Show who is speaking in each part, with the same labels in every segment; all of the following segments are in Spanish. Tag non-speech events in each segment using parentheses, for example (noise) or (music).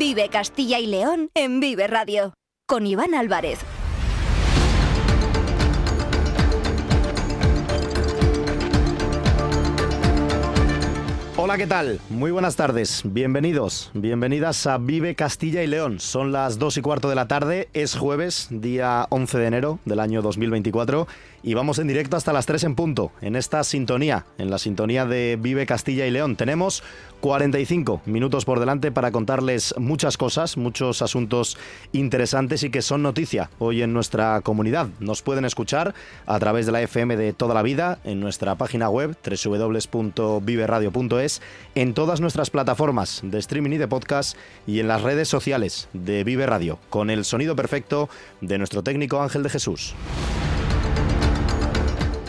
Speaker 1: Vive Castilla y León en Vive Radio. Con Iván Álvarez.
Speaker 2: Hola, ¿qué tal? Muy buenas tardes. Bienvenidos, bienvenidas a Vive Castilla y León. Son las 2 y cuarto de la tarde, es jueves, día 11 de enero del año 2024 y vamos en directo hasta las 3 en punto, en esta sintonía, en la sintonía de Vive Castilla y León. Tenemos 45 minutos por delante para contarles muchas cosas, muchos asuntos interesantes y que son noticia hoy en nuestra comunidad. Nos pueden escuchar a través de la FM de toda la vida, en nuestra página web www.viveradio.es, en todas nuestras plataformas de streaming y de podcast y en las redes sociales de Vive Radio, con el sonido perfecto de nuestro técnico Ángel de Jesús.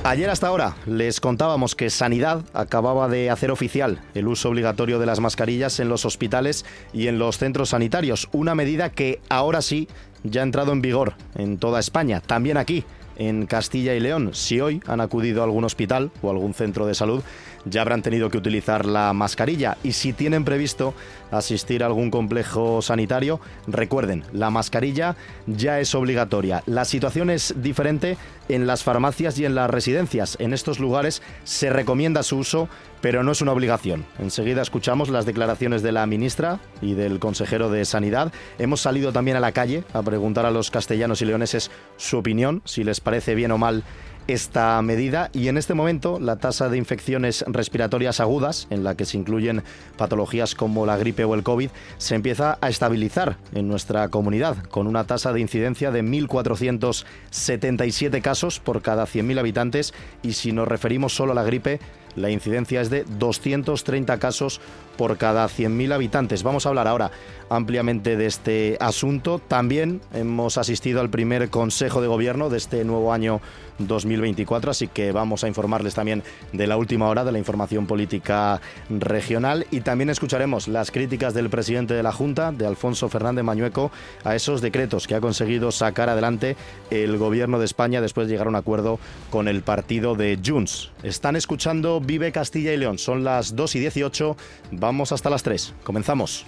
Speaker 2: Ayer hasta ahora les contábamos que Sanidad acababa de hacer oficial el uso obligatorio de las mascarillas en los hospitales y en los centros sanitarios, una medida que ahora sí ya ha entrado en vigor en toda España, también aquí en Castilla y León. Si hoy han acudido a algún hospital o algún centro de salud, ya habrán tenido que utilizar la mascarilla y si tienen previsto asistir a algún complejo sanitario, recuerden, la mascarilla ya es obligatoria. La situación es diferente en las farmacias y en las residencias. En estos lugares se recomienda su uso, pero no es una obligación. Enseguida escuchamos las declaraciones de la ministra y del consejero de Sanidad. Hemos salido también a la calle a preguntar a los castellanos y leoneses su opinión, si les parece bien o mal esta medida y en este momento la tasa de infecciones respiratorias agudas, en la que se incluyen patologías como la gripe o el COVID, se empieza a estabilizar en nuestra comunidad, con una tasa de incidencia de 1.477 casos por cada 100.000 habitantes y si nos referimos solo a la gripe, la incidencia es de 230 casos por cada 100.000 habitantes. Vamos a hablar ahora ampliamente de este asunto. También hemos asistido al primer Consejo de Gobierno de este nuevo año 2024, así que vamos a informarles también de la última hora de la información política regional y también escucharemos las críticas del presidente de la Junta, de Alfonso Fernández Mañueco, a esos decretos que ha conseguido sacar adelante el Gobierno de España después de llegar a un acuerdo con el partido de Junts. Están escuchando Vive Castilla y León, son las 2 y 18, vamos hasta las 3, comenzamos.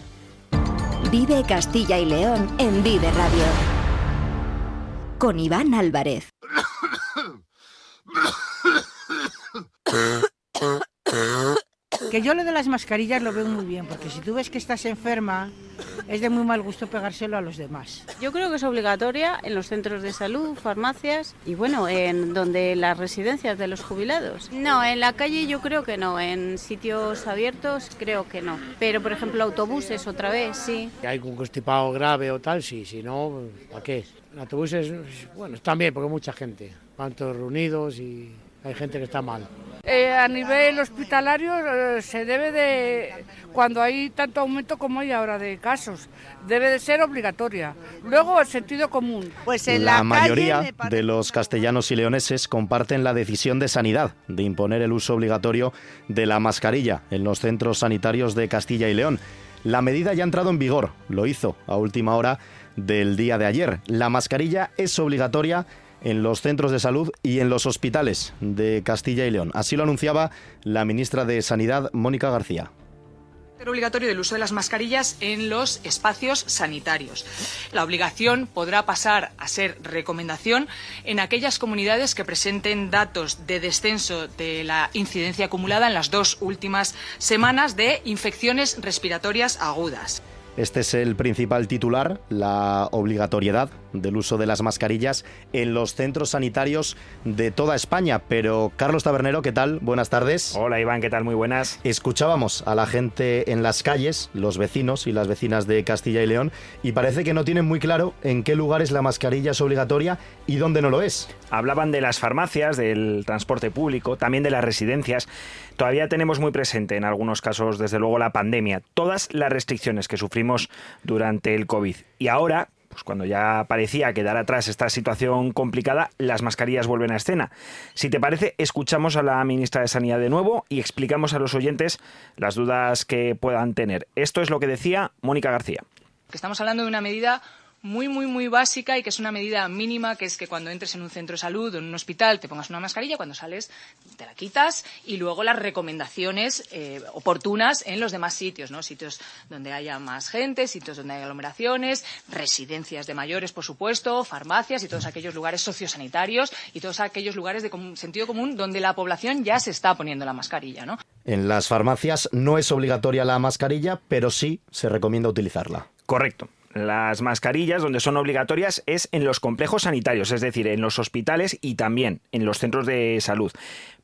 Speaker 1: Vive Castilla y León en Vive Radio. Con Iván Álvarez.
Speaker 3: Que yo lo de las mascarillas lo veo muy bien, porque si tú ves que estás enferma, es de muy mal gusto pegárselo a los demás.
Speaker 4: Yo creo que es obligatoria en los centros de salud, farmacias y bueno, en donde las residencias de los jubilados. No, en la calle yo creo que no, en sitios abiertos creo que no. Pero por ejemplo autobuses otra vez, sí.
Speaker 5: Si hay un constipado grave o tal, sí, si no, ¿para qué? En autobuses, bueno, están bien porque hay mucha gente, van todos reunidos y hay gente que está mal.
Speaker 6: Eh, a nivel hospitalario eh, se debe de, cuando hay tanto aumento como hay ahora de casos, debe de ser obligatoria. Luego el sentido común.
Speaker 3: Pues en
Speaker 2: la,
Speaker 3: la,
Speaker 2: mayoría
Speaker 3: parece
Speaker 2: de los castellanos y leoneses comparten la decisión de Sanidad de imponer el uso obligatorio de la mascarilla en los centros sanitarios de Castilla y León. La medida ya ha entrado en vigor, lo hizo a última hora del día de ayer. La mascarilla es obligatoria en los centros de salud y en los hospitales de Castilla y León. Así lo anunciaba la ministra de Sanidad, Mónica García.
Speaker 7: obligatorio del uso de las mascarillas en los espacios sanitarios. La obligación podrá pasar a ser recomendación en aquellas comunidades que presenten datos de descenso de la incidencia acumulada en las dos últimas semanas de infecciones respiratorias agudas.
Speaker 2: Este es el principal titular, la obligatoriedad del uso de las mascarillas en los centros sanitarios de toda España. Pero Carlos Tabernero, ¿qué tal? Buenas tardes.
Speaker 8: Hola Iván, ¿qué tal? Muy buenas.
Speaker 2: Escuchábamos a la gente en las calles, los vecinos y las vecinas de Castilla y León, y parece que no tienen muy claro en qué lugares la mascarilla es obligatoria y dónde no lo es.
Speaker 8: Hablaban de las farmacias, del transporte público, también de las residencias. Todavía tenemos muy presente en algunos casos, desde luego, la pandemia, todas las restricciones que sufrimos durante el COVID. Y ahora, pues cuando ya parecía quedar atrás esta situación complicada, las mascarillas vuelven a escena. Si te parece, escuchamos a la ministra de Sanidad de nuevo y explicamos a los oyentes las dudas que puedan tener. Esto es lo que decía Mónica García.
Speaker 7: Estamos hablando de una medida muy, muy, muy básica y que es una medida mínima, que es que cuando entres en un centro de salud o en un hospital te pongas una mascarilla, cuando sales te la quitas y luego las recomendaciones eh, oportunas en los demás sitios, ¿no? Sitios donde haya más gente, sitios donde haya aglomeraciones, residencias de mayores, por supuesto, farmacias y todos aquellos lugares sociosanitarios y todos aquellos lugares de sentido común donde la población ya se está poniendo la mascarilla, ¿no?
Speaker 2: En las farmacias no es obligatoria la mascarilla, pero sí se recomienda utilizarla.
Speaker 8: Correcto. Las mascarillas donde son obligatorias es en los complejos sanitarios, es decir, en los hospitales y también en los centros de salud.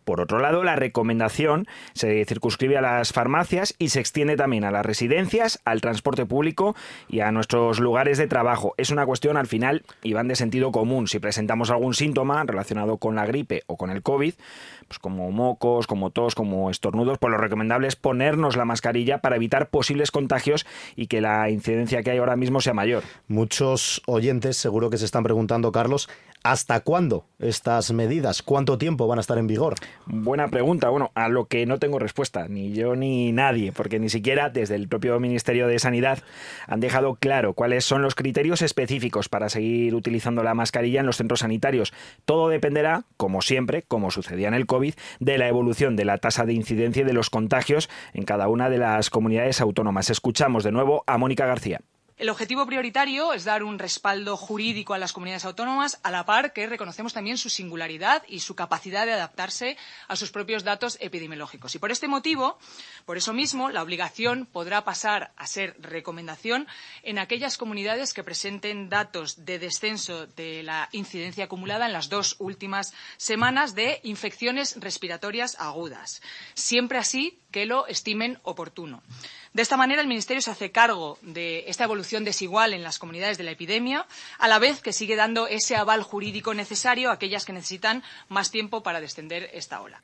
Speaker 8: Por otro lado, la recomendación se circunscribe a las farmacias y se extiende también a las residencias, al transporte público y a nuestros lugares de trabajo. Es una cuestión al final, y van de sentido común. Si presentamos algún síntoma relacionado con la gripe o con el COVID, pues como mocos, como tos, como estornudos, pues lo recomendable es ponernos la mascarilla para evitar posibles contagios y que la incidencia que hay ahora mismo sea mayor.
Speaker 2: Muchos oyentes seguro que se están preguntando, Carlos, ¿Hasta cuándo estas medidas? ¿Cuánto tiempo van a estar en vigor?
Speaker 8: Buena pregunta. Bueno, a lo que no tengo respuesta, ni yo ni nadie, porque ni siquiera desde el propio Ministerio de Sanidad han dejado claro cuáles son los criterios específicos para seguir utilizando la mascarilla en los centros sanitarios. Todo dependerá, como siempre, como sucedía en el COVID, de la evolución de la tasa de incidencia y de los contagios en cada una de las comunidades autónomas. Escuchamos de nuevo a Mónica García.
Speaker 7: El objetivo prioritario es dar un respaldo jurídico a las comunidades autónomas, a la par que reconocemos también su singularidad y su capacidad de adaptarse a sus propios datos epidemiológicos. Y por este motivo, por eso mismo, la obligación podrá pasar a ser recomendación en aquellas comunidades que presenten datos de descenso de la incidencia acumulada en las dos últimas semanas de infecciones respiratorias agudas, siempre así que lo estimen oportuno. De esta manera, el Ministerio se hace cargo de esta evolución desigual en las comunidades de la epidemia, a la vez que sigue dando ese aval jurídico necesario a aquellas que necesitan más tiempo para descender esta ola.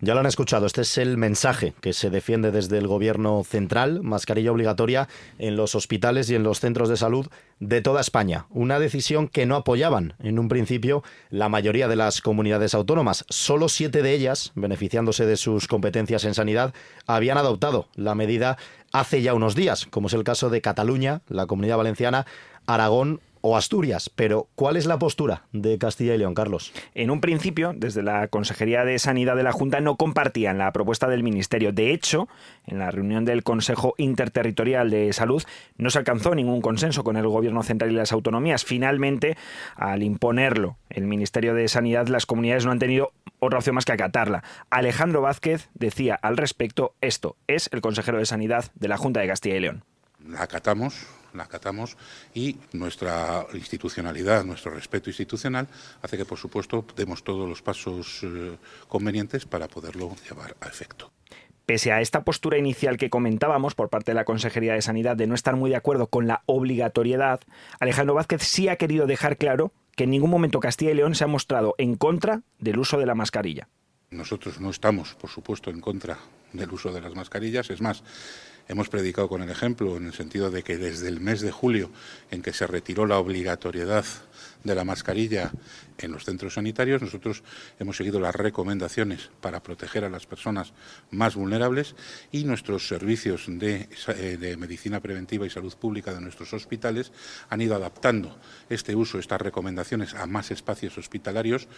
Speaker 2: Ya lo han escuchado, este es el mensaje que se defiende desde el Gobierno central, mascarilla obligatoria en los hospitales y en los centros de salud de toda España. Una decisión que no apoyaban en un principio la mayoría de las comunidades autónomas. Solo siete de ellas, beneficiándose de sus competencias en sanidad, habían adoptado la medida hace ya unos días, como es el caso de Cataluña, la Comunidad Valenciana, Aragón o Asturias. Pero, ¿cuál es la postura de Castilla y León, Carlos?
Speaker 8: En un principio, desde la Consejería de Sanidad de la Junta no compartían la propuesta del Ministerio. De hecho, en la reunión del Consejo Interterritorial de Salud no se alcanzó ningún consenso con el Gobierno central y las autonomías. Finalmente, al imponerlo el Ministerio de Sanidad, las comunidades no han tenido otra opción más que acatarla. Alejandro Vázquez decía al respecto esto. Es el consejero de Sanidad de la Junta de Castilla y León.
Speaker 9: La acatamos la acatamos y nuestra institucionalidad, nuestro respeto institucional hace que, por supuesto, demos todos los pasos eh, convenientes para poderlo llevar a efecto.
Speaker 8: Pese a esta postura inicial que comentábamos por parte de la Consejería de Sanidad de no estar muy de acuerdo con la obligatoriedad, Alejandro Vázquez sí ha querido dejar claro que en ningún momento Castilla y León se ha mostrado en contra del uso de la mascarilla.
Speaker 9: Nosotros no estamos, por supuesto, en contra del uso de las mascarillas. Es más, Hemos predicado con el ejemplo en el sentido de que desde el mes de julio, en que se retiró la obligatoriedad de la mascarilla en los centros sanitarios, nosotros hemos seguido las recomendaciones para proteger a las personas más vulnerables y nuestros servicios de, eh, de, medicina preventiva y salud pública de nuestros hospitales han ido adaptando este uso, estas recomendaciones a más espacios hospitalarios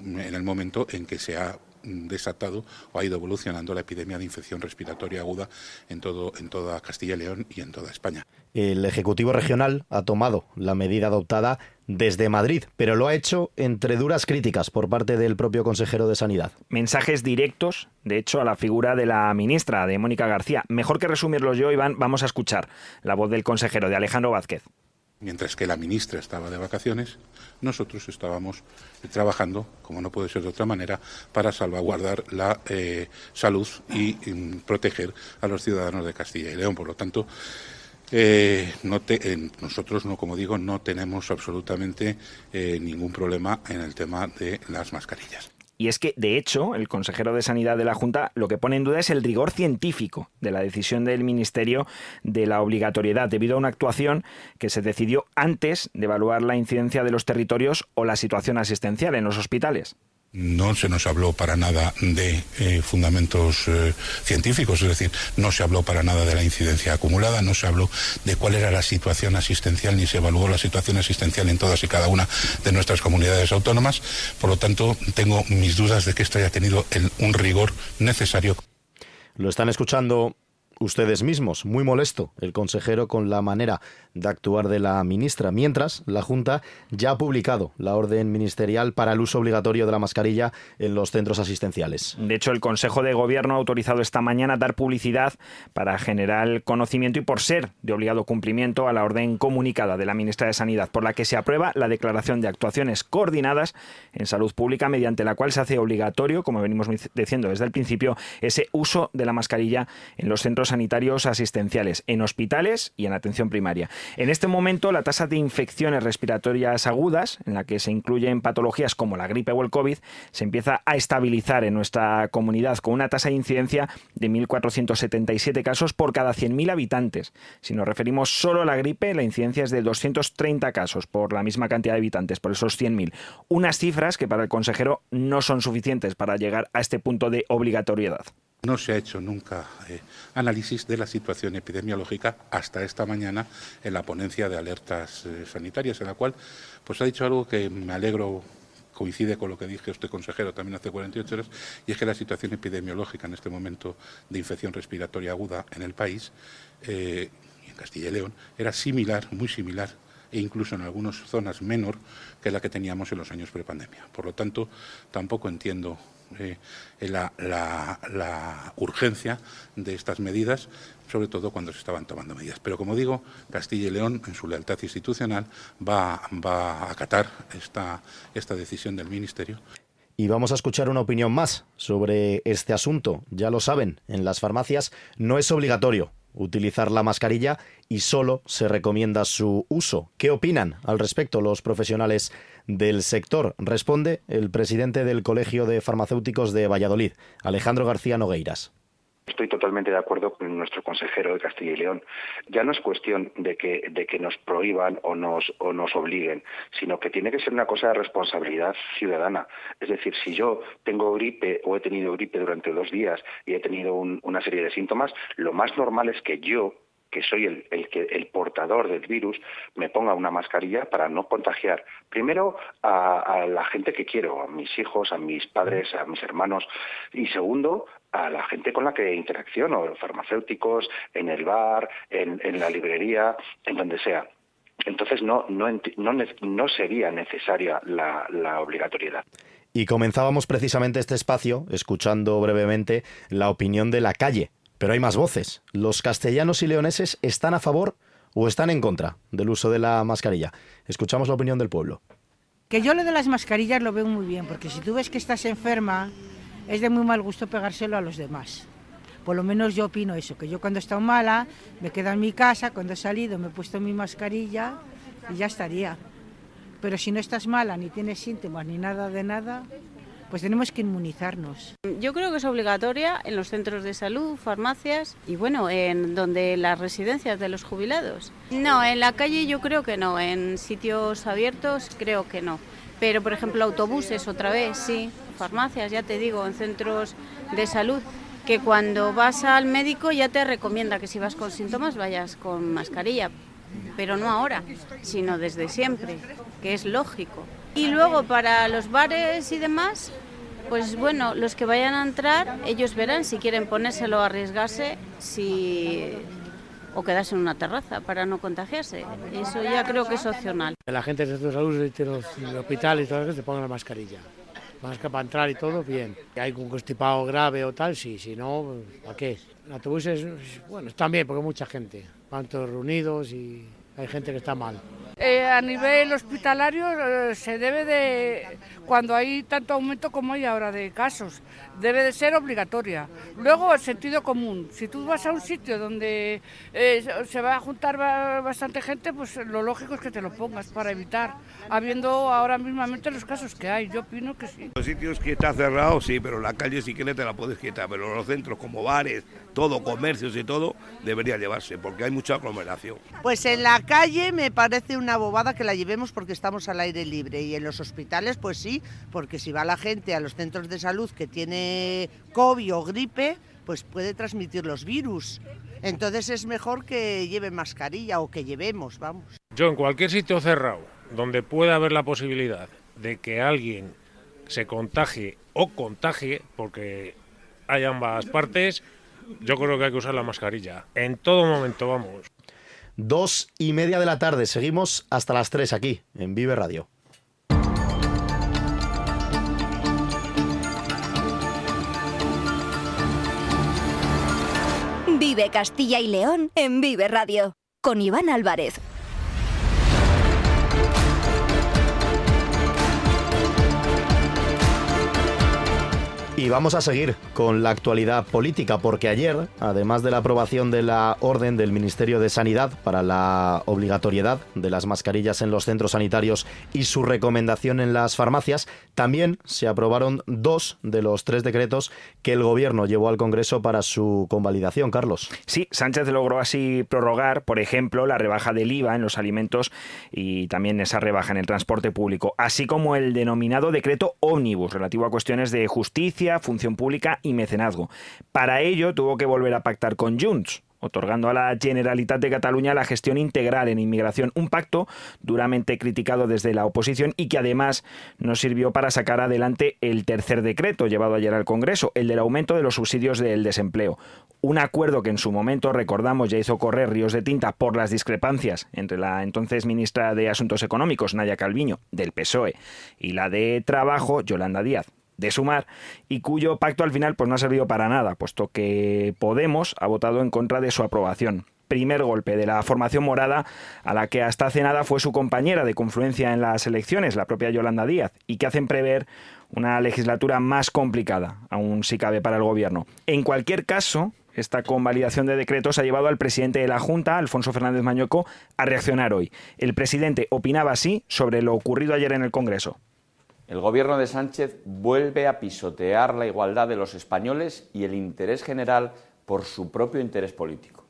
Speaker 9: en el momento en que se ha desatado o ha ido evolucionando la epidemia de infección respiratoria aguda en, todo, en toda Castilla y León y en toda España.
Speaker 2: El Ejecutivo Regional ha tomado la medida adoptada desde Madrid, pero lo ha hecho entre duras críticas por parte del propio consejero de Sanidad.
Speaker 8: Mensajes directos, de hecho, a la figura de la ministra, de Mónica García. Mejor que resumirlos yo, Iván, vamos a escuchar la voz del consejero, de Alejandro Vázquez.
Speaker 9: Mientras que la ministra estaba de vacaciones, nosotros estábamos trabajando, como no puede ser de otra manera, para salvaguardar la eh, salud y, mm, proteger a los ciudadanos de Castilla y León. Por lo tanto, eh, nosotros, no, como digo, no tenemos absolutamente eh, ningún problema en el tema de las mascarillas.
Speaker 8: Y es que, de hecho, el consejero de Sanidad de la Junta lo que pone en duda es el rigor científico de la decisión del Ministerio de la obligatoriedad, debido a una actuación que se decidió antes de evaluar la incidencia de los territorios o la situación asistencial en los hospitales.
Speaker 9: No se nos habló para nada de eh, fundamentos eh, científicos, es decir, no se habló para nada de la incidencia acumulada, no se habló de cuál era la situación asistencial, ni se evaluó la situación asistencial en todas y cada una de nuestras comunidades autónomas. Por lo tanto, tengo mis dudas de que esto haya tenido un rigor necesario.
Speaker 2: Lo están escuchando ustedes mismos. Muy molesto el consejero con la manera de actuar de la ministra, mientras la Junta ya ha publicado la orden ministerial para el uso obligatorio de la mascarilla en los centros asistenciales.
Speaker 8: De hecho, el Consejo de Gobierno ha autorizado esta mañana dar publicidad para generar conocimiento y por ser de obligado cumplimiento a la orden comunicada de la ministra de Sanidad, por la que se aprueba la declaración de actuaciones coordinadas en salud pública mediante la cual se hace obligatorio, como venimos diciendo desde el principio, ese uso de la mascarilla en los centros sanitarios asistenciales, en hospitales y en atención primaria. En este momento, la tasa de infecciones respiratorias agudas, en la que se incluyen patologías como la gripe o el COVID, se empieza a estabilizar en nuestra comunidad con una tasa de incidencia de 1.477 casos por cada 100.000 habitantes. Si nos referimos solo a la gripe, la incidencia es de 230 casos por la misma cantidad de habitantes, por esos 100.000. Unas cifras que para el consejero no son suficientes para llegar a este punto de obligatoriedad.
Speaker 9: No se ha hecho nunca eh, análisis de la situación epidemiológica hasta esta mañana en la ponencia de alertas eh, sanitarias, en la cual pues ha dicho algo que me alegro coincide con lo que dije usted, consejero, también hace 48 horas, y es que la situación epidemiológica en este momento de infección respiratoria aguda en el país, eh, en Castilla y León, era similar, muy similar e incluso en algunas zonas menor que la que teníamos en los años prepandemia. Por lo tanto, tampoco entiendo eh, la, urgencia de estas medidas, sobre todo cuando se estaban tomando medidas. Pero como digo, Castilla y León, en su lealtad institucional, va, a acatar esta decisión del Ministerio.
Speaker 2: Y vamos a escuchar una opinión más sobre este asunto. Ya lo saben, en las farmacias no es obligatorio utilizar la mascarilla y solo se recomienda su uso. ¿Qué opinan al respecto los profesionales del sector? Responde el presidente del Colegio de Farmacéuticos de Valladolid, Alejandro García Nogueiras.
Speaker 10: Estoy totalmente de acuerdo con nuestro consejero de Castilla y León. Ya no es cuestión de que, de que nos prohíban o nos, o nos obliguen, sino que tiene que ser una cosa de responsabilidad ciudadana. Es decir, si yo tengo gripe o he tenido gripe durante dos días y he tenido una serie de síntomas, lo más normal es que yo que soy el, el, el, portador del virus, me ponga una mascarilla para no contagiar primero a, a, la gente que quiero, a mis hijos, a mis padres, a mis hermanos, y segundo a la gente con la que interacciono, farmacéuticos, en el bar, en, en la librería, en donde sea. Entonces no, no, no, no sería necesaria la, la obligatoriedad.
Speaker 2: Y comenzábamos precisamente este espacio escuchando brevemente la opinión de la calle pero hay más voces. ¿Los castellanos y leoneses están a favor o están en contra del uso de la mascarilla? Escuchamos la opinión del pueblo.
Speaker 3: Que yo lo de las mascarillas lo veo muy bien, porque si tú ves que estás enferma, es de muy mal gusto pegárselo a los demás. Por lo menos yo opino eso, que yo cuando he estado mala, me quedo en mi casa, cuando he salido me he puesto mi mascarilla y ya estaría. Pero si no estás mala, ni tienes síntomas, ni nada de nada, pues tenemos que inmunizarnos.
Speaker 4: Yo creo que es obligatoria en los centros de salud, farmacias y bueno, en donde las residencias de los jubilados. No, en la calle yo creo que no, en sitios abiertos creo que no. Pero por ejemplo autobuses otra vez, sí, farmacias, ya te digo, en centros de salud que cuando vas al médico ya te recomienda que si vas con síntomas vayas con mascarilla, pero no ahora, sino desde siempre, que es lógico. Y luego para los bares y demás, pues bueno, los que vayan a entrar, ellos verán si quieren ponérselo arriesgarse, si o quedarse en una terraza para no contagiarse. Eso ya creo que es opcional.
Speaker 5: La gente de de salud, de los hospitales y todo eso, se pongan la mascarilla. Más que para entrar y todo, bien. Si hay un constipado grave o tal, sí, si no, ¿para qué? En autobuses, bueno, están bien porque mucha gente. Van todos reunidos y hay gente que está mal.
Speaker 6: Eh, a nivel hospitalario eh, se debe de, cuando hay tanto aumento como hay ahora de casos, debe de ser obligatoria. Luego el sentido común, si tú vas a un sitio donde eh, se va a juntar bastante gente, pues lo lógico es que te lo pongas para evitar, habiendo ahora mismamente los casos que hay, yo opino que sí.
Speaker 11: Los sitios que está cerrado, sí, pero la calle si quieres te la puedes quitar, pero los centros como bares, todo, comercios y todo, debería llevarse, porque hay mucha aglomeración.
Speaker 12: Pues en la calle me parece una bobada que la llevemos porque estamos al aire libre y en los hospitales pues sí, porque si va la gente a los centros de salud que tiene COVID o gripe, pues puede transmitir los virus. Entonces es mejor que lleve mascarilla o que llevemos, vamos.
Speaker 13: Yo en cualquier sitio cerrado donde pueda haber la posibilidad de que alguien se contagie o contagie, porque hay ambas partes, yo creo que hay que usar la mascarilla. En todo momento, vamos.
Speaker 2: Dos y media de la tarde, seguimos hasta las tres aquí, en Vive Radio.
Speaker 1: Vive Castilla y León en Vive Radio, con Iván Álvarez.
Speaker 2: Y vamos a seguir con la actualidad política, porque ayer, además de la aprobación de la orden del Ministerio de Sanidad para la obligatoriedad de las mascarillas en los centros sanitarios y su recomendación en las farmacias, también se aprobaron dos de los tres decretos que el Gobierno llevó al Congreso para su convalidación. Carlos.
Speaker 8: Sí, Sánchez logró así prorrogar, por ejemplo, la rebaja del IVA en los alimentos y también esa rebaja en el transporte público, así como el denominado decreto ómnibus relativo a cuestiones de justicia función pública y mecenazgo. Para ello tuvo que volver a pactar con Junts, otorgando a la Generalitat de Cataluña la gestión integral en inmigración, un pacto duramente criticado desde la oposición y que además nos sirvió para sacar adelante el tercer decreto llevado ayer al Congreso, el del aumento de los subsidios del desempleo. Un acuerdo que en su momento, recordamos, ya hizo correr ríos de tinta por las discrepancias entre la entonces ministra de Asuntos Económicos, Nadia Calviño, del PSOE, y la de Trabajo, Yolanda Díaz, de sumar y cuyo pacto al final pues no ha servido para nada, puesto que Podemos ha votado en contra de su aprobación primer golpe de la formación morada a la que hasta hace nada fue su compañera de confluencia en las elecciones, la propia Yolanda Díaz, y que hacen prever una legislatura más complicada, aún si cabe para el gobierno. En cualquier caso, esta convalidación de decretos ha llevado al presidente de la Junta, Alfonso Fernández Mañueco, a reaccionar hoy. El presidente opinaba así sobre lo ocurrido ayer en el Congreso.
Speaker 14: El gobierno de Sánchez vuelve a pisotear la igualdad de los españoles y el interés general por su propio interés político.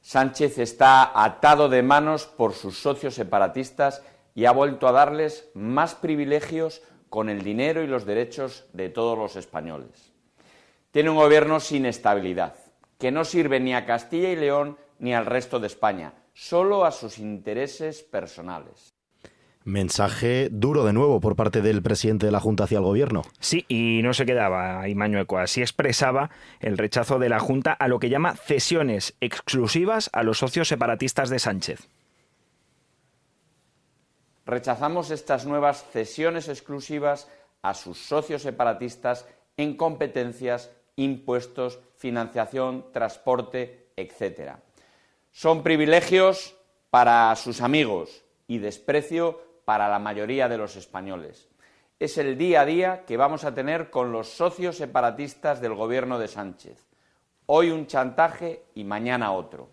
Speaker 14: Sánchez está atado de manos por sus socios separatistas y ha vuelto a darles más privilegios con el dinero y los derechos de todos los españoles. Tiene un gobierno sin estabilidad, que no sirve ni a Castilla y León ni al resto de España, solo a sus intereses personales.
Speaker 2: Mensaje duro de nuevo por parte del presidente de la Junta hacia el gobierno.
Speaker 8: Sí, y no se quedaba ahí Mañueco. Así expresaba el rechazo de la Junta a lo que llama cesiones exclusivas a los socios separatistas de Sánchez.
Speaker 14: Rechazamos estas nuevas cesiones exclusivas a sus socios separatistas en competencias, impuestos, financiación, transporte, etc. Son privilegios para sus amigos y desprecio para la mayoría de los españoles. Es el día a día que vamos a tener con los socios separatistas del gobierno de Sánchez. Hoy un chantaje y mañana otro.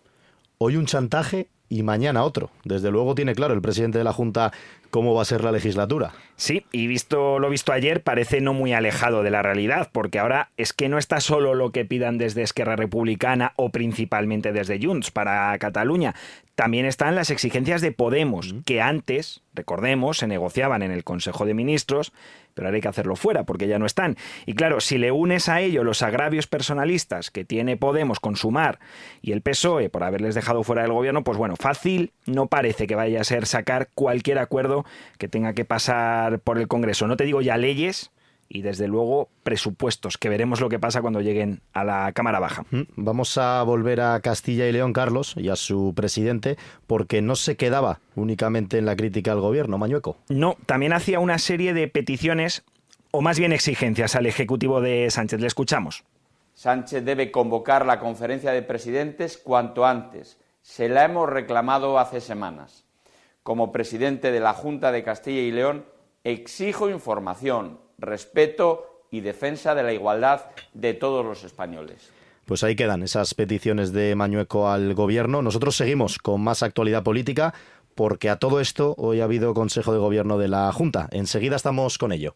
Speaker 2: Hoy un chantaje y mañana otro. Desde luego tiene claro el presidente de la Junta cómo va a ser la legislatura.
Speaker 8: Sí, y visto lo visto ayer, parece no muy alejado de la realidad, porque ahora es que no está solo lo que pidan desde Esquerra Republicana o principalmente desde Junts para Cataluña, también están las exigencias de Podemos, que antes, recordemos, se negociaban en el Consejo de Ministros, pero ahora hay que hacerlo fuera porque ya no están. Y claro, si le unes a ello los agravios personalistas que tiene Podemos con Sumar y el PSOE por haberles dejado fuera del gobierno, pues bueno, fácil no parece que vaya a ser sacar cualquier acuerdo que tenga que pasar por el Congreso. No te digo ya leyes, y desde luego presupuestos, que veremos lo que pasa cuando lleguen a la Cámara Baja.
Speaker 2: Vamos a volver a Castilla y León, Carlos, y a su presidente, porque no se quedaba únicamente en la crítica al gobierno, Mañueco.
Speaker 8: No, también hacía una serie de peticiones, o más bien exigencias, al Ejecutivo de Sánchez. Le escuchamos.
Speaker 14: Sánchez debe convocar la conferencia de presidentes cuanto antes. Se la hemos reclamado hace semanas. Como presidente de la Junta de Castilla y León, exijo información, respeto y defensa de la igualdad de todos los españoles.
Speaker 2: Pues ahí quedan esas peticiones de Mañueco al gobierno. Nosotros seguimos con más actualidad política porque a todo esto hoy ha habido Consejo de Gobierno de la Junta. Enseguida estamos con ello.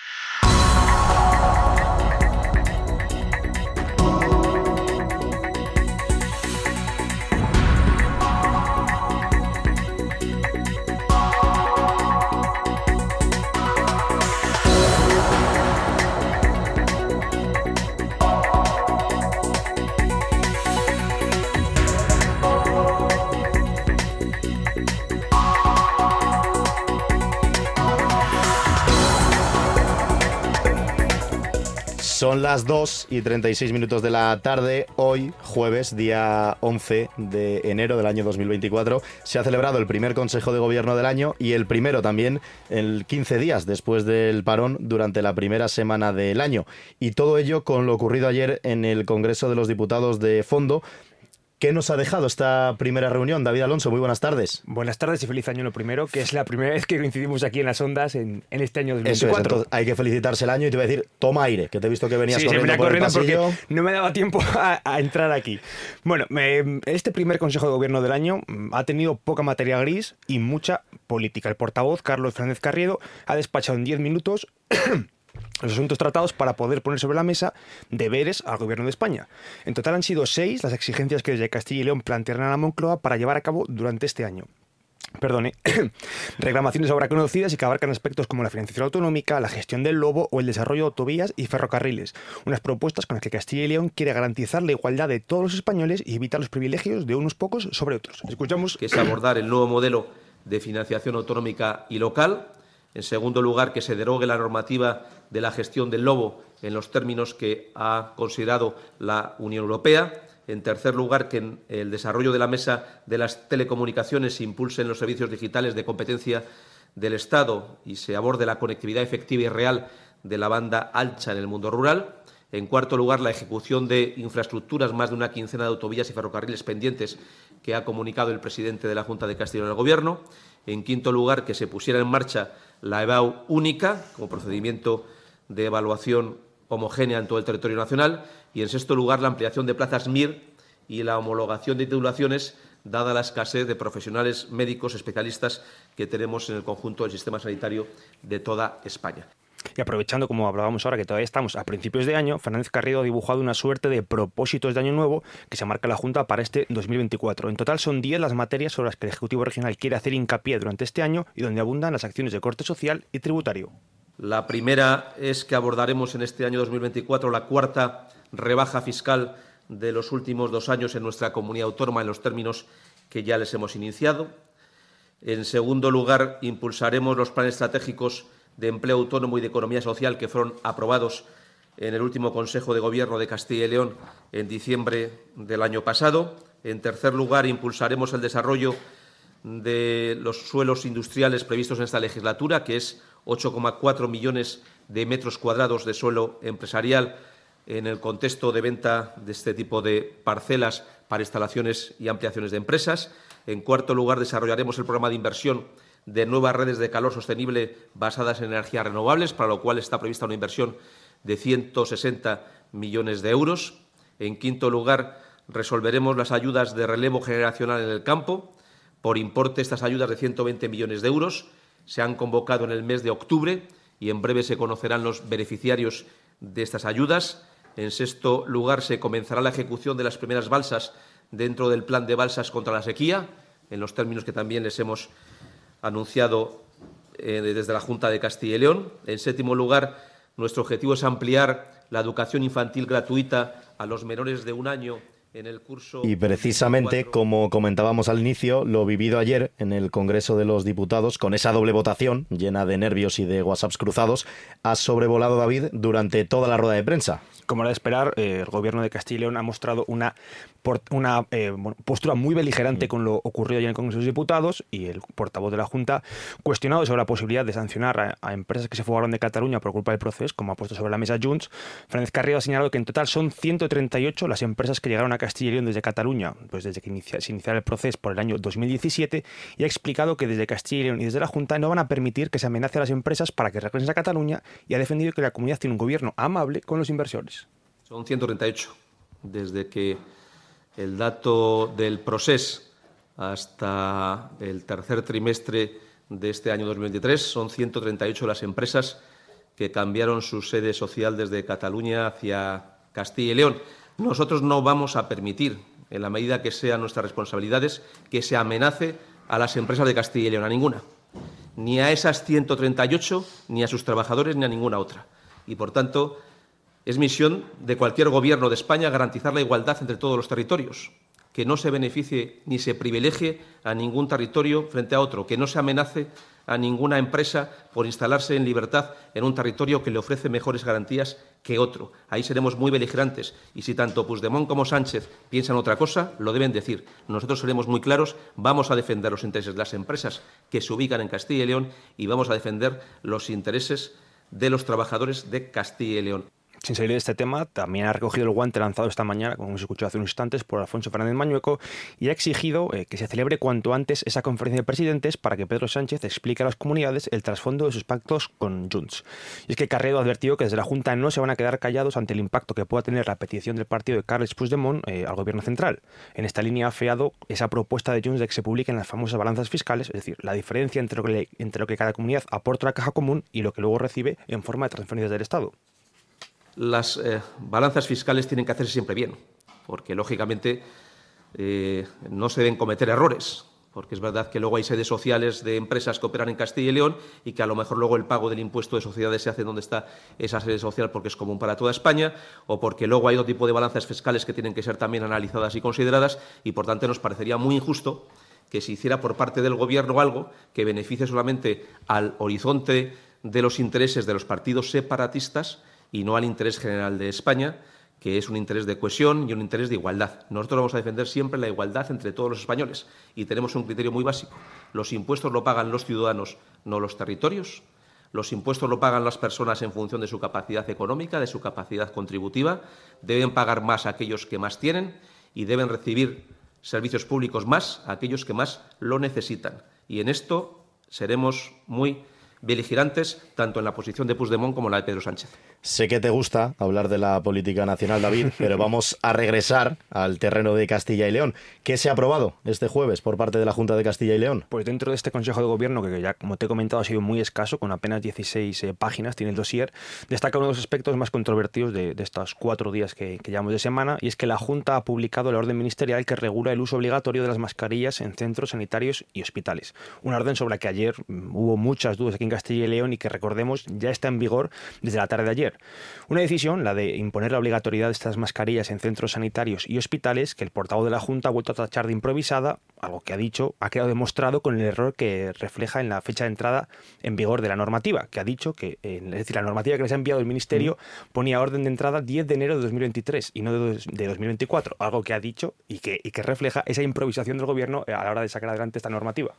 Speaker 2: Son las 2 y 36 minutos de la tarde. Hoy, jueves, día 11 de enero del año 2024, se ha celebrado el primer Consejo de Gobierno del año y el primero también en 15 días después del parón durante la primera semana del año. Y todo ello con lo ocurrido ayer en el Congreso de los Diputados de Fondo ¿Qué nos ha dejado esta primera reunión? David Alonso, muy buenas tardes.
Speaker 15: Buenas tardes y feliz año lo primero, que es la primera vez que coincidimos aquí en las ondas en, este año 2024.
Speaker 2: Eso es, hay que felicitarse el año y te voy a decir, toma aire, que te he visto que venías
Speaker 15: sí,
Speaker 2: corriendo, por
Speaker 15: corriendo
Speaker 2: el pasillo.
Speaker 15: porque no me daba tiempo a, a entrar aquí. Bueno, me, este primer Consejo de Gobierno del año mm, ha tenido poca materia gris y mucha política. El portavoz, Carlos Fernández Carriedo, ha despachado en 10 minutos los asuntos tratados para poder poner sobre la mesa deberes al gobierno de España. En total han sido seis las exigencias que desde Castilla y León plantearon a la Moncloa para llevar a cabo durante este año. Perdone, (coughs) reclamaciones ahora conocidas y que abarcan aspectos como la financiación autonómica, la gestión del lobo o el desarrollo de autovías y ferrocarriles. Unas propuestas con las que Castilla y León quiere garantizar la igualdad de todos los españoles y evitar los privilegios de unos pocos sobre otros. Escuchamos.
Speaker 16: Que es abordar el nuevo modelo de financiación autonómica y local. En segundo lugar, que se derogue la normativa de la gestión del lobo en los términos que ha considerado la Unión Europea. En tercer lugar, que el desarrollo de la mesa de las telecomunicaciones se impulsen los servicios digitales de competencia del Estado y se aborde la conectividad efectiva y real de la banda ancha en el mundo rural. En cuarto lugar, la ejecución de infraestructuras, más de una quincena de autovías y ferrocarriles pendientes que ha comunicado el presidente de la Junta de León al Gobierno. En quinto lugar, que se pusiera en marcha la EBAU única como procedimiento de evaluación homogénea en todo el territorio nacional y, en sexto lugar, la ampliación de plazas MIR y la homologación de titulaciones, dada la escasez de profesionales médicos especialistas que tenemos en el conjunto del sistema sanitario de toda España.
Speaker 15: Y aprovechando, como hablábamos ahora, que todavía estamos a principios de año, Fernández Carrido ha dibujado una suerte de propósitos de año nuevo que se marca la Junta para este 2024. En total son 10 las materias sobre las que el Ejecutivo Regional quiere hacer hincapié durante este año y donde abundan las acciones de corte social y tributario.
Speaker 16: La primera es que abordaremos en este año 2024 la cuarta rebaja fiscal de los últimos dos años en nuestra comunidad autónoma en los términos que ya les hemos iniciado. En segundo lugar, impulsaremos los planes estratégicos de empleo autónomo y de economía social que fueron aprobados en el último Consejo de Gobierno de Castilla y León en diciembre del año pasado. En tercer lugar, impulsaremos el desarrollo de los suelos industriales previstos en esta legislatura, que es 8,4 millones de metros cuadrados de suelo empresarial en el contexto de venta de este tipo de parcelas para instalaciones y ampliaciones de empresas. En cuarto lugar, desarrollaremos el programa de inversión de nuevas redes de calor sostenible basadas en energías renovables, para lo cual está prevista una inversión de 160 millones de euros. En quinto lugar, resolveremos las ayudas de relevo generacional en el campo. Por importe, estas ayudas de 120 millones de euros se han convocado en el mes de octubre y en breve se conocerán los beneficiarios de estas ayudas. En sexto lugar, se comenzará la ejecución de las primeras balsas dentro del plan de balsas contra la sequía, en los términos que también les hemos anunciado eh, desde la Junta de Castilla y León. En séptimo lugar, nuestro objetivo es ampliar la educación infantil gratuita a los menores de un año en el curso.
Speaker 2: Y precisamente, como comentábamos al inicio, lo vivido ayer en el Congreso de los Diputados, con esa doble votación llena de nervios y de WhatsApps cruzados, ha sobrevolado David durante toda la rueda de prensa.
Speaker 15: Como era de esperar, eh, el gobierno de Castilla y León ha mostrado una, una eh, postura muy beligerante con lo ocurrido ayer en el Congreso de los Diputados y el portavoz de la Junta cuestionado sobre la posibilidad de sancionar a, empresas que se fugaron de Cataluña por culpa del proceso, como ha puesto sobre la mesa Junts. Fernández Carrillo ha señalado que en total son 138 las empresas que llegaron a Castilla y León desde Cataluña, pues desde que se iniciara el proceso por el año 2017, y ha explicado que desde Castilla y León y desde la Junta no van a permitir que se amenace a las empresas para que regresen a Cataluña y ha defendido que la comunidad tiene un gobierno amable con los inversores.
Speaker 16: Son 138. Desde que el dato del proceso hasta el tercer trimestre de este año 2023 son 138 las empresas que cambiaron su sede social desde Cataluña hacia Castilla y León. Nosotros no vamos a permitir, en la medida que sean nuestras responsabilidades, que se amenace a las empresas de Castilla y León, a ninguna. Ni a esas 138, ni a sus trabajadores, ni a ninguna otra. Y, por tanto, es misión de cualquier gobierno de España garantizar la igualdad entre todos los territorios, que no se beneficie ni se privilegie a ningún territorio frente a otro, que no se amenace a ninguna empresa por instalarse en libertad en un territorio que le ofrece mejores garantías que otro. Ahí seremos muy beligerantes y si tanto Puigdemont como Sánchez piensan otra cosa, lo deben decir. Nosotros seremos muy claros, vamos a defender los intereses de las empresas que se ubican en Castilla y León y vamos a defender los intereses de los trabajadores de Castilla y León.
Speaker 15: Sin salir de este tema, también ha recogido el guante lanzado esta mañana, como hemos escuchado hace unos instantes, por Alfonso Fernández Mañueco y ha exigido eh, que se celebre cuanto antes esa conferencia de presidentes para que Pedro Sánchez explique a las comunidades el trasfondo de sus pactos con Junts. Y es que Carredo ha advertido que desde la Junta no se van a quedar callados ante el impacto que pueda tener la petición del partido de Carles Puigdemont eh, al gobierno central. En esta línea ha feado esa propuesta de Junts de que se publiquen las famosas balanzas fiscales, es decir, la diferencia entre lo que cada comunidad aporta a la caja común y lo que luego recibe en forma de transferencias del Estado
Speaker 16: las eh, balanzas fiscales tienen que hacerse siempre bien, porque lógicamente eh, no se deben cometer errores, porque es verdad que luego hay sedes sociales de empresas que operan en Castilla y León y que a lo mejor luego el pago del impuesto de sociedades se hace donde está esa sede social porque es común para toda España o porque luego hay otro tipo de balanzas fiscales que tienen que ser también analizadas y consideradas y por tanto nos parecería muy injusto que se hiciera por parte del Gobierno algo que beneficie solamente al horizonte de los intereses de los partidos separatistas y no al interés general de España, que es un interés de cohesión y un interés de igualdad. Nosotros vamos a defender siempre la igualdad entre todos los españoles y tenemos un criterio muy básico. Los impuestos lo pagan los ciudadanos, no los territorios. Los impuestos lo pagan las personas en función de su capacidad económica, de su capacidad contributiva. Deben pagar más aquellos que más tienen y deben recibir servicios públicos más aquellos que más lo necesitan. Y en esto seremos muy beligerantes tanto en la posición de Puigdemont como en la de Pedro Sánchez.
Speaker 2: Sé que te gusta hablar de la política nacional, David, (laughs) pero vamos a regresar al terreno de Castilla y León. ¿Qué se ha aprobado este jueves por parte de la Junta de Castilla y León?
Speaker 15: Pues dentro de este Consejo de Gobierno, que ya como te he comentado ha sido muy escaso, con apenas 16 eh, páginas, tiene el dossier, destaca uno de los aspectos más controvertidos de, estos cuatro días que, que, llevamos de semana, y es que la Junta ha publicado la orden ministerial que regula el uso obligatorio de las mascarillas en centros sanitarios y hospitales. Una orden sobre la que ayer mm, hubo muchas dudas aquí en Castilla y León y que recordemos ya está en vigor desde la tarde de ayer. Una decisión, la de imponer la obligatoriedad de estas mascarillas en centros sanitarios y hospitales, que el portavoz de la Junta ha vuelto a tachar de improvisada, algo que ha dicho ha quedado demostrado con el error que refleja en la fecha de entrada en vigor de la normativa, que ha dicho que, es decir, la normativa que les ha enviado el Ministerio ponía orden de entrada 10 de enero de 2023 y no de, 2024, algo que ha dicho y que, y que refleja esa improvisación del Gobierno a la hora de sacar adelante esta normativa.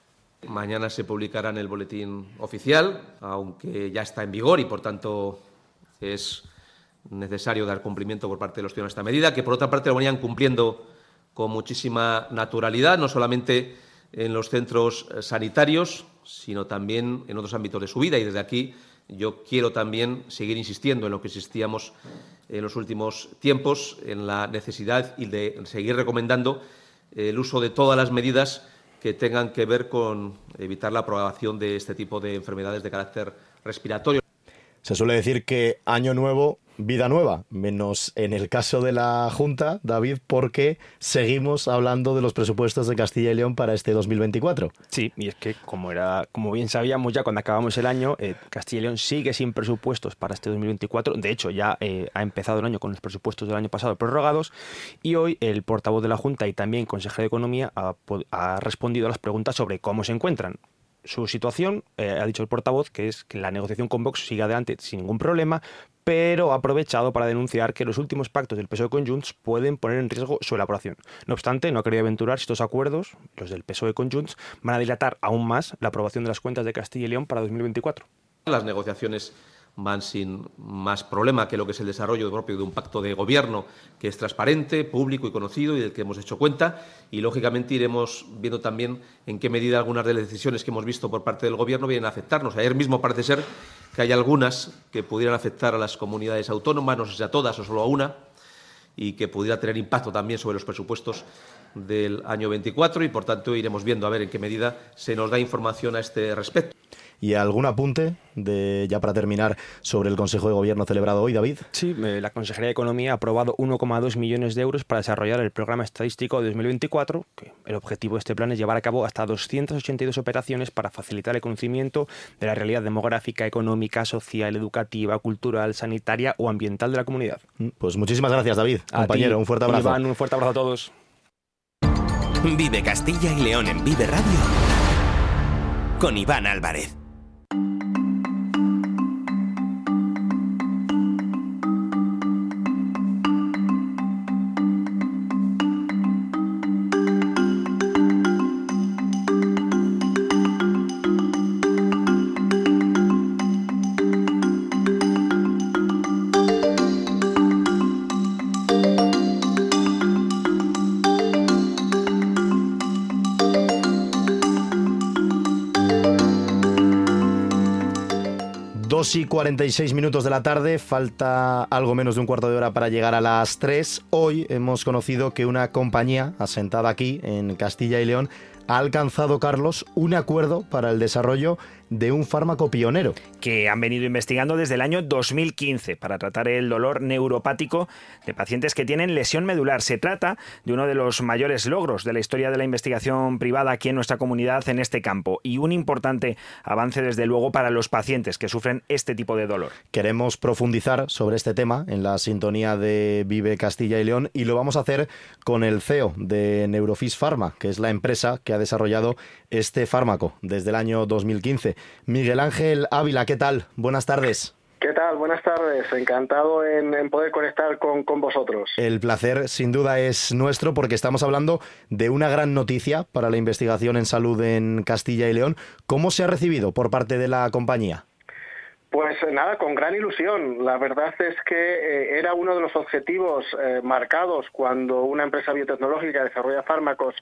Speaker 16: Mañana se publicará en el boletín oficial, aunque ya está en vigor y, por tanto, es necesario dar cumplimiento por parte de los ciudadanos a esta medida, que por otra parte lo venían cumpliendo con muchísima naturalidad, no solamente en los centros eh, sanitarios, sino también en otros ámbitos de su vida. Y desde aquí yo quiero también seguir insistiendo en lo que insistíamos en los últimos tiempos, en la necesidad y de seguir recomendando el uso de todas las medidas que tengan que ver con evitar la propagación de este tipo de enfermedades de carácter respiratorio.
Speaker 2: Se suele decir que año nuevo, vida nueva, menos en el caso de la Junta, David, porque seguimos hablando de los presupuestos de Castilla y León para este 2024.
Speaker 15: Sí, y es que como era, como bien sabíamos ya cuando acabamos el año, eh, Castilla y León sigue sin presupuestos para este 2024. De hecho, ya eh, ha empezado el año con los presupuestos del año pasado prorrogados y hoy el portavoz de la Junta y también consejero de Economía ha, ha respondido a las preguntas sobre cómo se encuentran su situación, eh, ha dicho el portavoz, que es que la negociación con Vox sigue adelante sin ningún problema, pero ha aprovechado para denunciar que los últimos pactos del PSOE con Junts pueden poner en riesgo su elaboración. No obstante, no ha querido aventurar si estos acuerdos, los del PSOE con Junts, van a dilatar aún más la aprobación de las cuentas de Castilla y León para 2024.
Speaker 16: Las negociaciones van sin más problema que lo que es el desarrollo propio de un pacto de gobierno que es transparente, público y conocido y del que hemos hecho cuenta. Y, lógicamente, iremos viendo también en qué medida algunas de las decisiones que hemos visto por parte del Gobierno vienen a afectarnos. Ayer mismo parece ser que hay algunas que pudieran afectar a las comunidades autónomas, no sé si a todas o solo a una, y que pudiera tener impacto también sobre los presupuestos del año 24 y, por tanto, iremos viendo a ver en qué medida se nos da información a este respecto.
Speaker 2: ¿Y algún apunte, de, ya para terminar, sobre el Consejo de Gobierno celebrado hoy, David?
Speaker 15: Sí, la Consejería de Economía ha aprobado 1,2 millones de euros para desarrollar el programa estadístico de 2024, que el objetivo de este plan es llevar a cabo hasta 282 operaciones para facilitar el conocimiento de la realidad demográfica, económica, social, educativa, cultural, sanitaria o ambiental de la comunidad.
Speaker 2: Mm, pues muchísimas gracias, David. compañero, un fuerte abrazo.
Speaker 15: Iván, un fuerte abrazo a todos.
Speaker 17: Vive Castilla y León en Vive Radio con Iván Álvarez.
Speaker 2: Y 46 minutos de la tarde, falta algo menos de un cuarto de hora para llegar a las 3. Hoy hemos conocido que una compañía asentada aquí en Castilla y León ha alcanzado, Carlos, un acuerdo para el desarrollo de un fármaco pionero.
Speaker 8: Que han venido investigando desde el año 2015 para tratar el dolor neuropático de pacientes que tienen lesión medular. Se trata de uno de los mayores logros de la historia de la investigación privada aquí en nuestra comunidad en este campo y un importante avance desde luego para los pacientes que sufren este tipo de dolor.
Speaker 2: Queremos profundizar sobre este tema en la sintonía de Vive Castilla y León y lo vamos a hacer con el CEO de Neurofis Pharma, que es la empresa que ha desarrollado este fármaco desde el año 2015. Miguel Ángel Ávila, ¿qué tal? Buenas tardes.
Speaker 18: ¿Qué tal? Buenas tardes. Encantado en, poder conectar con, con, vosotros.
Speaker 2: El placer, sin duda, es nuestro porque estamos hablando de una gran noticia para la investigación en salud en Castilla y León. ¿Cómo se ha recibido por parte de la compañía?
Speaker 18: Pues nada, con gran ilusión. La verdad es que eh, era uno de los objetivos eh, marcados cuando una empresa biotecnológica desarrolla fármacos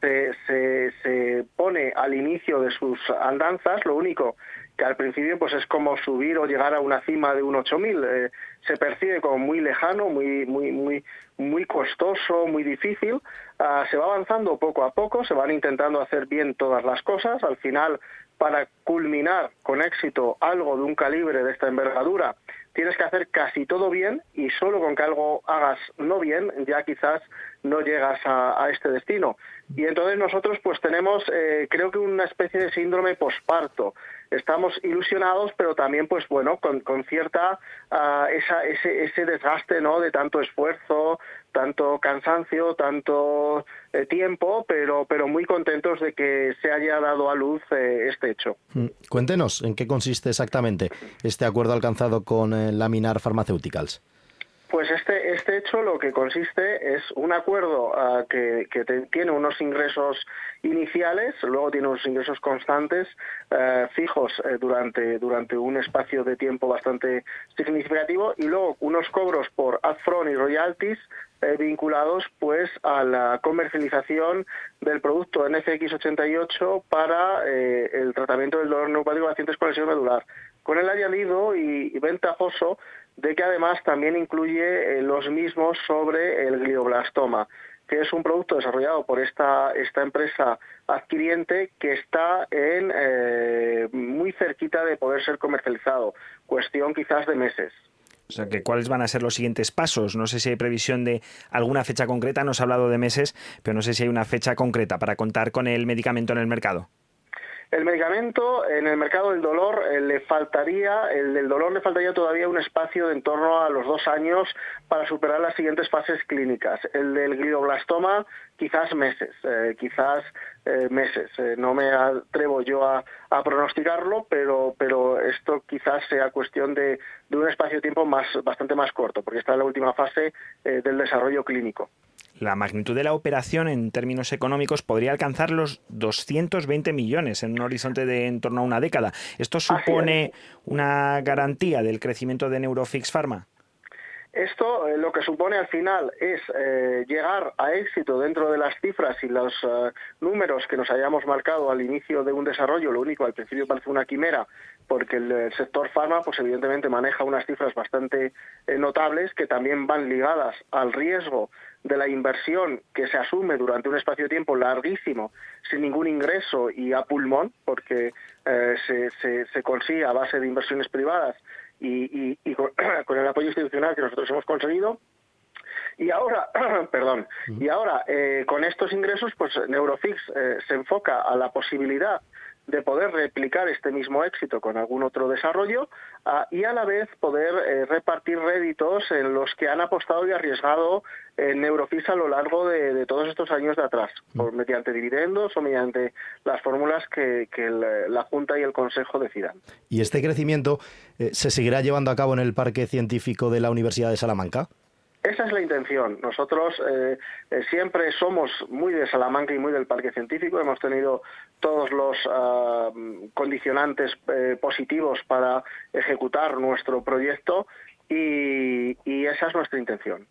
Speaker 18: se, pone al inicio de sus andanzas, lo único que al principio pues es como subir o llegar a una cima de un 8000, eh, se percibe como muy lejano, muy muy muy muy costoso, muy difícil, ah, se va avanzando poco a poco, se van intentando hacer bien todas las cosas, al final para culminar con éxito algo de un calibre de esta envergadura, tienes que hacer casi todo bien y solo con que algo hagas no bien, ya quizás no llegas a, este destino. Y entonces nosotros pues tenemos, eh, creo que una especie de síndrome posparto. Estamos ilusionados, pero también pues bueno, con, cierta ah, esa, ese, ese desgaste ¿no? de tanto esfuerzo, tanto cansancio, tanto eh, tiempo, pero, pero muy contentos de que se haya dado a luz eh, este hecho.
Speaker 2: Mm, cuéntenos, ¿en qué consiste exactamente este acuerdo alcanzado con Laminar Pharmaceuticals?
Speaker 18: Pues este, este hecho lo que consiste es un acuerdo ah, que, tiene unos ingresos iniciales, luego tiene unos ingresos constantes ah, fijos eh, durante, durante un espacio de tiempo bastante significativo y luego unos cobros por upfront y royalties eh, vinculados pues a la comercialización del producto NFX88 para eh, el tratamiento del dolor neuropático de pacientes con lesión medular. Con el añadido y ventajoso de que además también incluye eh, los mismos sobre el glioblastoma, que es un producto desarrollado por esta, esta empresa adquiriente que está en eh, muy cerquita de poder ser comercializado, cuestión quizás de meses.
Speaker 8: sea, que ¿cuáles van a ser los siguientes pasos? No sé si hay previsión de alguna fecha concreta, nos ha hablado de meses, pero no sé si hay una fecha concreta para contar con el medicamento en el mercado.
Speaker 18: El medicamento en el mercado del dolor eh, le faltaría, el del dolor le faltaría todavía un espacio de en torno a los dos años para superar las siguientes fases clínicas. El del glioblastoma quizás meses, eh, quizás eh, meses. no me atrevo yo a, pronosticarlo, pero, pero esto quizás sea cuestión de, de, un espacio de tiempo más, bastante más corto, porque está en la última fase del desarrollo clínico
Speaker 8: la magnitud de la operación en términos económicos podría alcanzar los 220 millones en un horizonte de en torno a una década. ¿Esto supone una garantía del crecimiento de Neurofix Pharma?
Speaker 18: Esto eh, lo que supone al final es eh, llegar a éxito dentro de las cifras y los eh, números que nos hayamos marcado al inicio de un desarrollo. Lo único, al principio parece una quimera, porque el, sector farma, pues evidentemente maneja unas cifras bastante notables que también van ligadas al riesgo de la inversión que se asume durante un espacio de tiempo larguísimo, sin ningún ingreso y a pulmón, porque se, se, se consigue a base de inversiones privadas y, (clears throat) con, el apoyo institucional que nosotros hemos conseguido. Y ahora, (clears throat) perdón, y ahora eh, con estos ingresos, pues Neurofix eh, se enfoca a la posibilidad de poder replicar este mismo éxito con algún otro desarrollo ah, y a la vez poder eh, repartir réditos en los que han apostado y arriesgado en Neurofis a lo largo de, todos estos años de atrás, mm. por, mediante dividendos o mediante las fórmulas que, la Junta y el Consejo decidan.
Speaker 2: ¿Y este crecimiento eh, se seguirá llevando a cabo en el Parque Científico de la Universidad de Salamanca?
Speaker 18: Esa es la intención. Nosotros eh, eh, siempre somos muy de Salamanca y muy del Parque Científico. Hemos tenido todos los ah, condicionantes eh, positivos para ejecutar nuestro proyecto y, esa es nuestra intención.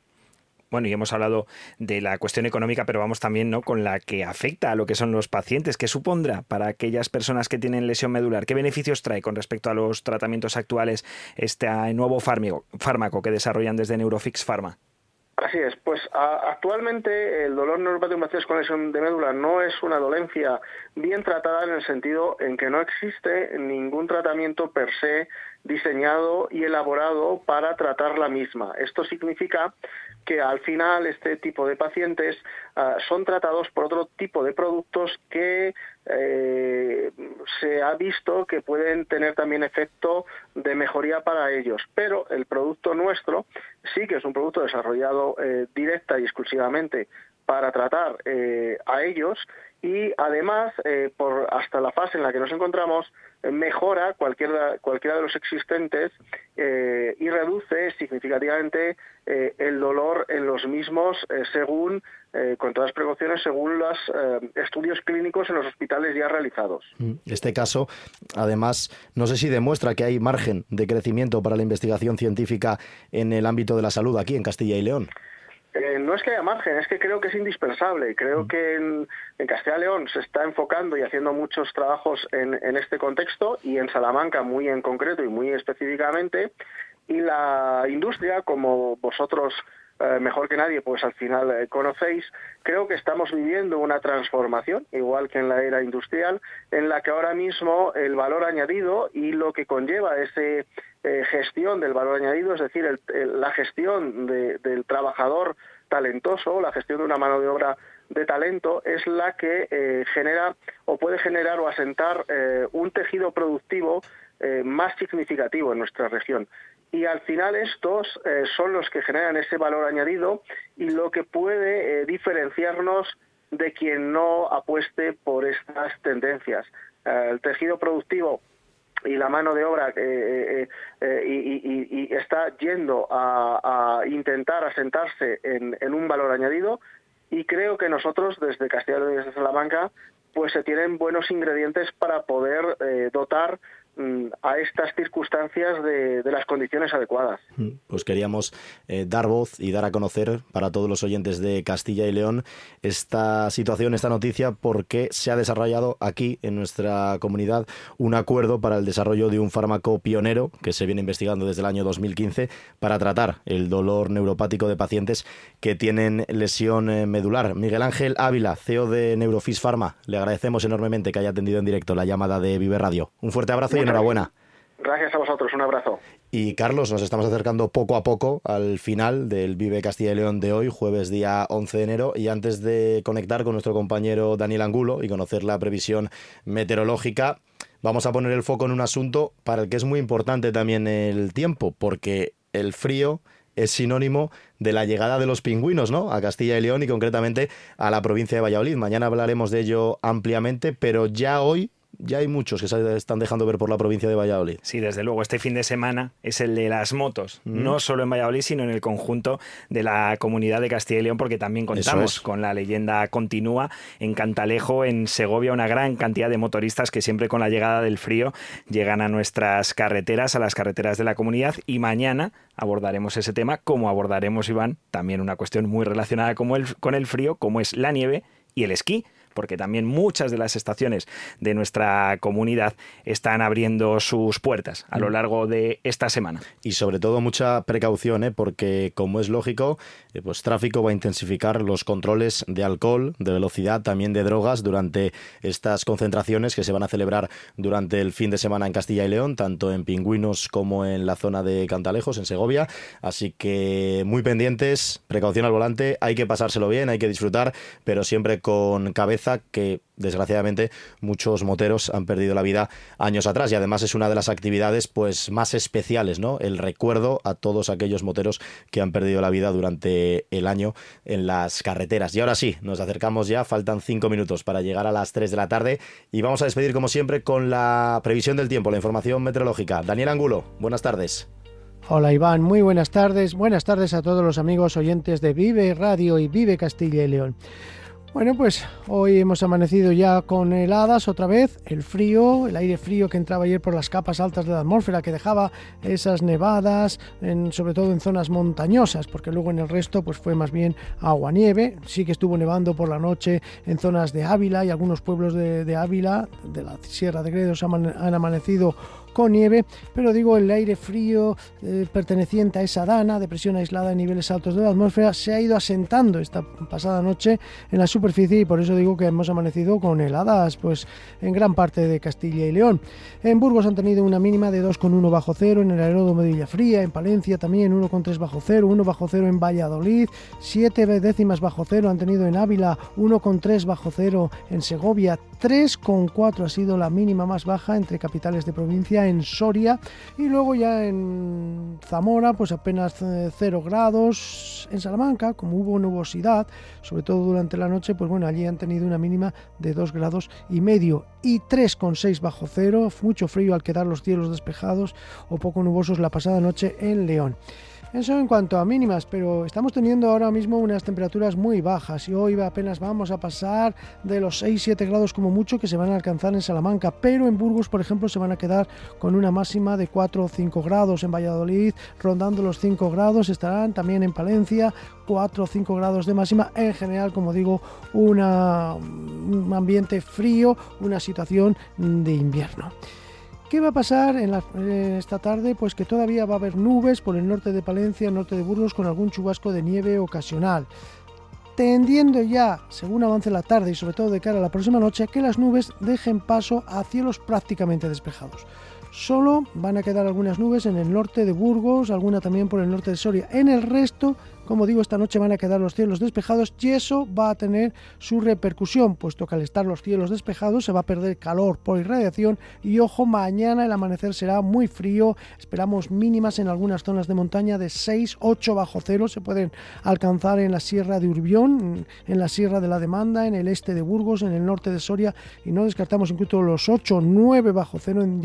Speaker 8: Bueno, y hemos hablado de la cuestión económica, pero vamos también ¿no? con la que afecta a lo que son los pacientes. ¿Qué supondrá para aquellas personas que tienen lesión medular? ¿Qué beneficios trae con respecto a los tratamientos actuales este nuevo fármaco que desarrollan desde Neurofix Pharma?
Speaker 18: Así es, pues actualmente el dolor neuropático con lesión de médula no es una dolencia bien tratada en el sentido en que no existe ningún tratamiento per se diseñado y elaborado para tratar la misma. Esto significa que al final este tipo de pacientes ah, son tratados por otro tipo de productos que eh, se ha visto que pueden tener también efecto de mejoría para ellos. Pero el producto nuestro sí que es un producto desarrollado eh, directa y exclusivamente para tratar eh, a ellos y además, eh, por hasta la fase en la que nos encontramos, mejora cualquiera, cualquiera de los existentes eh, y reduce significativamente el dolor en los mismos según, con todas las precauciones, según los estudios clínicos en los hospitales ya realizados.
Speaker 2: Mm, este caso, además, no sé si demuestra que hay margen de crecimiento para la investigación científica en el ámbito de la salud aquí en Castilla y León.
Speaker 18: Eh, no es que haya margen, es que creo que es indispensable. Creo mm. que en, Castilla y León se está enfocando y haciendo muchos trabajos en, este contexto y en Salamanca muy en concreto y muy específicamente. Y la industria, como vosotros eh, mejor que nadie, pues al final eh, conocéis, creo que estamos viviendo una transformación, igual que en la era industrial, en la que ahora mismo el valor añadido y lo que conlleva ese eh, gestión del valor añadido, es decir, la gestión del trabajador talentoso, la gestión de una mano de obra de talento, es la que eh, genera o puede generar o asentar eh, un tejido productivo más significativo en nuestra región. Y al final estos son los que generan ese valor añadido y lo que puede diferenciarnos de quien no apueste por estas tendencias. el tejido productivo y la mano de obra eh, eh, eh, y, está yendo a, intentar asentarse en, un valor añadido y creo que nosotros desde Castilla y desde Salamanca pues se tienen buenos ingredientes para poder dotar Mm, a estas circunstancias de, las condiciones adecuadas.
Speaker 2: Mm, pues queríamos eh, dar voz y dar a conocer para todos los oyentes de Castilla y León esta situación, esta noticia, porque se ha desarrollado aquí en nuestra comunidad un acuerdo para el desarrollo de un fármaco pionero que se viene investigando desde el año 2015 para tratar el dolor neuropático de pacientes que tienen lesión eh, medular. Miguel Ángel Ávila, CEO de Neurofis Pharma, le agradecemos enormemente que haya atendido en directo la llamada de Vive Radio. Un fuerte abrazo y enhorabuena.
Speaker 18: Gracias a vosotros, un abrazo.
Speaker 2: Y Carlos, nos estamos acercando poco a poco al final del Vive Castilla y León de hoy, jueves día 11 de enero. Y antes de conectar con nuestro compañero Daniel Angulo y conocer la previsión meteorológica, vamos a poner el foco en un asunto para el que es muy importante también el tiempo, porque el frío es sinónimo de la llegada de los pingüinos, ¿no? A Castilla y León y concretamente a la provincia de Valladolid. Mañana hablaremos de ello ampliamente, pero ya hoy ya hay muchos que se están dejando ver por la provincia de Valladolid.
Speaker 8: Sí, desde luego, este fin de semana es el de las motos, mm. no solo en Valladolid, sino en el conjunto de la comunidad de Castilla y León, porque también contamos con la leyenda continua en Cantalejo, en Segovia, una gran cantidad de motoristas que siempre con la llegada del frío llegan a nuestras carreteras, a las carreteras de la comunidad, y mañana abordaremos ese tema, como abordaremos, Iván, también una cuestión muy relacionada con el, con el frío, como es la nieve y el esquí porque también muchas de las estaciones de nuestra comunidad están abriendo sus puertas a lo mm. largo de esta semana.
Speaker 2: Y sobre todo mucha precaución, ¿eh? porque como es lógico, eh, pues tráfico va a intensificar los controles de alcohol, de velocidad, también de drogas durante estas concentraciones que se van a celebrar durante el fin de semana en Castilla y León, tanto en Pingüinos como en la zona de Cantalejos, en Segovia. Así que muy pendientes, precaución al volante, hay que pasárselo bien, hay que disfrutar, pero siempre con cabeza que desgraciadamente muchos moteros han perdido la vida años atrás y además es una de las actividades pues más especiales, ¿no? El recuerdo a todos aquellos moteros que han perdido la vida durante el año en las carreteras. Y ahora sí, nos acercamos ya, faltan cinco minutos para llegar a las 3 de la tarde y vamos a despedir como siempre con la previsión del tiempo, la información meteorológica. Daniel Angulo, buenas tardes.
Speaker 19: Hola Iván, muy buenas tardes. Buenas tardes a todos los amigos oyentes de Vive Radio y Vive Castilla y León. Bueno, pues hoy hemos amanecido ya con heladas otra vez, el frío, el aire frío que entraba ayer por las capas altas de la atmósfera, que dejaba esas nevadas, sobre todo en zonas montañosas, porque luego en el resto pues fue más bien agua-nieve. Sí que estuvo nevando por la noche en zonas de Ávila y algunos pueblos de, Ávila, de la Sierra de Gredos, han amanecido con nieve, pero digo el aire frío eh, perteneciente a esa dana, depresión aislada en niveles altos de la atmósfera, se ha ido asentando esta pasada noche en la superficie y por eso digo que hemos amanecido con heladas pues en gran parte de Castilla y León. En Burgos han tenido una mínima de 2,1 bajo cero, en el aeródromo de Villafría, en Palencia también 1,3 bajo cero, 1 bajo cero en Valladolid, 7 décimas bajo cero han tenido en Ávila, 1,3 bajo cero en Segovia, 3,4 ha sido la mínima más baja entre capitales de provincia en Soria y luego ya en Zamora pues apenas 0 eh, grados, en Salamanca como hubo nubosidad, sobre todo durante la noche, pues bueno, allí han tenido una mínima de 2 grados y medio y 3,6 bajo cero, mucho frío al quedar los cielos despejados o poco nubosos la pasada noche en León. Eso en cuanto a mínimas, pero estamos teniendo ahora mismo unas temperaturas muy bajas y hoy apenas vamos a pasar de los 6-7 grados como mucho que se van a alcanzar en Salamanca, pero en Burgos, por ejemplo, se van a quedar con una máxima de 4 o 5 grados. En Valladolid, rondando los 5 grados, estarán también en Palencia 4 o 5 grados de máxima. En general, como digo, una, un ambiente frío, una situación de invierno. ¿Qué va a pasar en esta tarde? Pues que todavía va a haber nubes por el norte de Palencia, norte de Burgos, con algún chubasco de nieve ocasional. Tendiendo ya, según avance la tarde y sobre todo de cara a la próxima noche, que las nubes dejen paso a cielos prácticamente despejados. Solo van a quedar algunas nubes en el norte de Burgos, alguna también por el norte de Soria. En el resto como digo, esta noche van a quedar los cielos despejados y eso va a tener su repercusión, puesto que al estar los cielos despejados se va a perder calor por irradiación y ojo, mañana el amanecer será muy frío, esperamos mínimas en algunas zonas de montaña de 6, 8 bajo cero, se pueden alcanzar en la sierra de Urbión, en la sierra de la Demanda, en el este de Burgos, en el norte de Soria. Y no descartamos incluso los 8, 9 bajo cero en,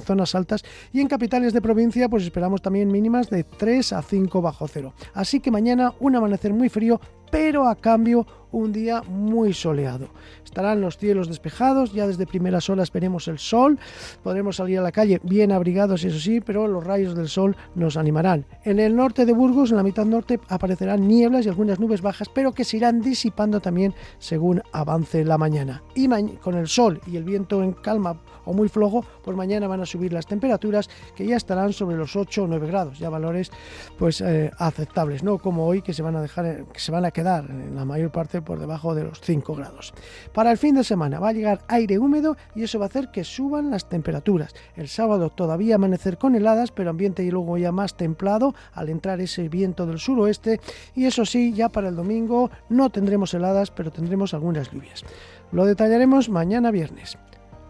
Speaker 19: zonas altas. Y en capitales de provincia pues esperamos también mínimas de 3 a 5 bajo cero. Así que mañana un amanecer muy frío, pero a cambio un día muy soleado. Estarán los cielos despejados, ya desde primeras horas veremos el sol, podremos salir a la calle bien abrigados, eso sí, pero los rayos del sol nos animarán. En el norte de Burgos, en la mitad norte, aparecerán nieblas y algunas nubes bajas, pero que se irán disipando también según avance la mañana. Y con el sol y el viento en calma muy flojo, pues mañana van a subir las temperaturas que ya estarán sobre los 8 o 9 grados, ya valores pues eh, aceptables, no como hoy que se van a dejar, que se van a quedar en la mayor parte por debajo de los 5 grados. Para el fin de semana va a llegar aire húmedo y eso va a hacer que suban las temperaturas. El sábado todavía amanecer con heladas, pero ambiente y luego ya más templado al entrar ese viento del suroeste y eso sí, ya para el domingo no tendremos heladas, pero tendremos algunas lluvias. Lo detallaremos mañana viernes.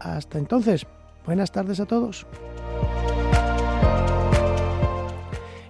Speaker 19: Hasta entonces, buenas tardes a todos.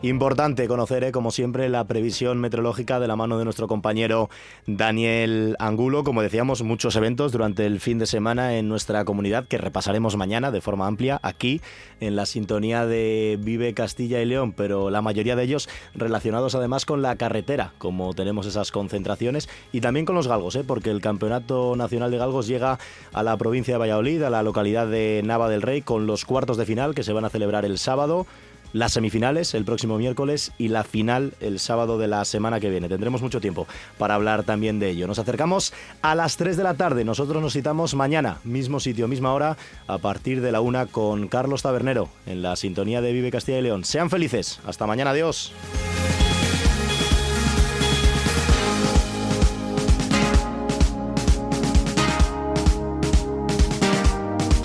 Speaker 2: Importante conocer, ¿eh? como siempre, la previsión meteorológica de la mano de nuestro compañero Daniel Angulo. Como decíamos, muchos eventos durante el fin de semana en nuestra comunidad que repasaremos mañana de forma amplia aquí en la sintonía de Vive Castilla y León, pero la mayoría de ellos relacionados además con la carretera, como tenemos esas concentraciones, y también con los galgos, ¿eh? porque el Campeonato Nacional de Galgos llega a la provincia de Valladolid, a la localidad de Nava del Rey, con los cuartos de final que se van a celebrar el sábado las semifinales el próximo miércoles y la final el sábado de la semana que viene. Tendremos mucho tiempo para hablar también de ello. Nos acercamos a las 3 de la tarde. Nosotros nos citamos mañana, mismo sitio, misma hora, a partir de la una con Carlos Tabernero en la sintonía de Vive Castilla y León. Sean felices. Hasta mañana. Adiós.